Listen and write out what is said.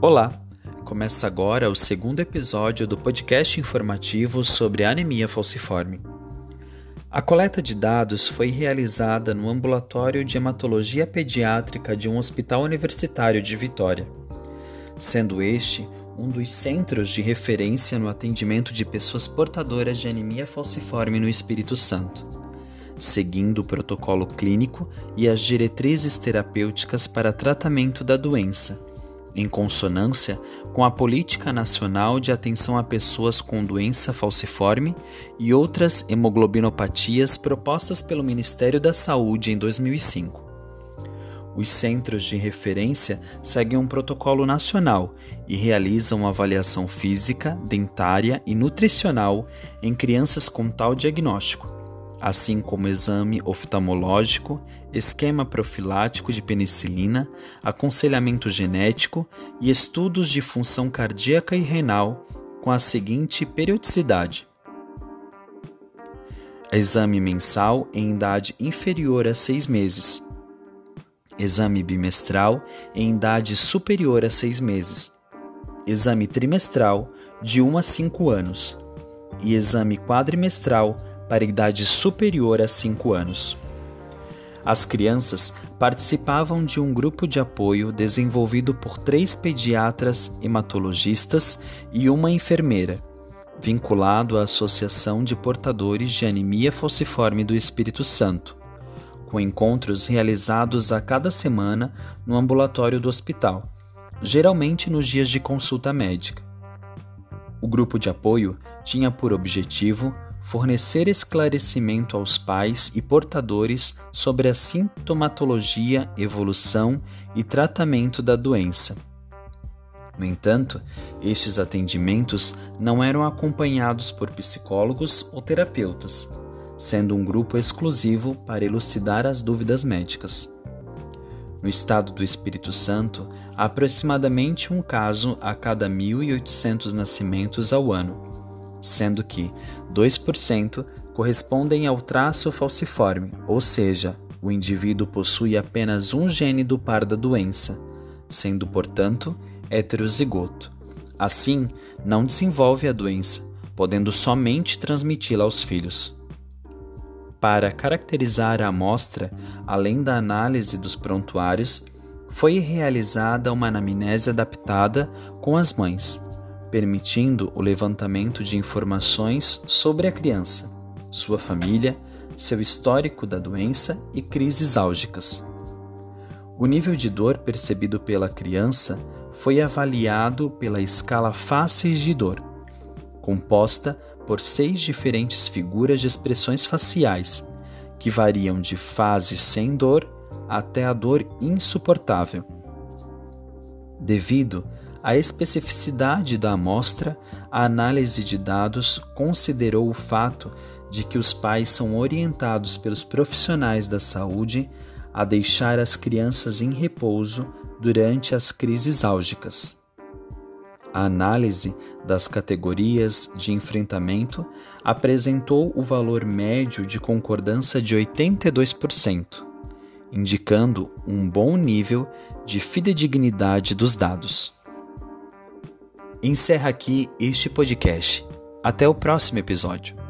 Olá! Começa agora o segundo episódio do podcast informativo sobre anemia falciforme. A coleta de dados foi realizada no Ambulatório de Hematologia Pediátrica de um hospital universitário de Vitória, sendo este um dos centros de referência no atendimento de pessoas portadoras de anemia falciforme no Espírito Santo, seguindo o protocolo clínico e as diretrizes terapêuticas para tratamento da doença em consonância com a Política Nacional de Atenção a Pessoas com Doença Falciforme e outras hemoglobinopatias propostas pelo Ministério da Saúde em 2005. Os centros de referência seguem um protocolo nacional e realizam avaliação física, dentária e nutricional em crianças com tal diagnóstico assim como exame oftalmológico, esquema profilático de penicilina, aconselhamento genético e estudos de função cardíaca e renal com a seguinte periodicidade: exame mensal em idade inferior a seis meses, exame bimestral em idade superior a seis meses, exame trimestral de 1 a 5 anos. E exame quadrimestral para idade superior a 5 anos. As crianças participavam de um grupo de apoio desenvolvido por três pediatras hematologistas e uma enfermeira, vinculado à Associação de Portadores de Anemia Falciforme do Espírito Santo, com encontros realizados a cada semana no ambulatório do hospital, geralmente nos dias de consulta médica. O grupo de apoio tinha por objetivo fornecer esclarecimento aos pais e portadores sobre a sintomatologia, evolução e tratamento da doença. No entanto, estes atendimentos não eram acompanhados por psicólogos ou terapeutas, sendo um grupo exclusivo para elucidar as dúvidas médicas. No estado do Espírito Santo, há aproximadamente um caso a cada 1.800 nascimentos ao ano sendo que 2% correspondem ao traço falciforme, ou seja, o indivíduo possui apenas um gene do par da doença, sendo, portanto, heterozigoto. Assim, não desenvolve a doença, podendo somente transmiti-la aos filhos. Para caracterizar a amostra, além da análise dos prontuários, foi realizada uma anamnese adaptada com as mães, permitindo o levantamento de informações sobre a criança, sua família, seu histórico da doença e crises álgicas. O nível de dor percebido pela criança foi avaliado pela escala Faces de Dor, composta por seis diferentes figuras de expressões faciais, que variam de fase sem dor até a dor insuportável. Devido a especificidade da amostra, a análise de dados considerou o fato de que os pais são orientados pelos profissionais da saúde a deixar as crianças em repouso durante as crises álgicas. A análise das categorias de enfrentamento apresentou o valor médio de concordância de 82%, indicando um bom nível de fidedignidade dos dados encerra aqui este podcast. Até o próximo episódio.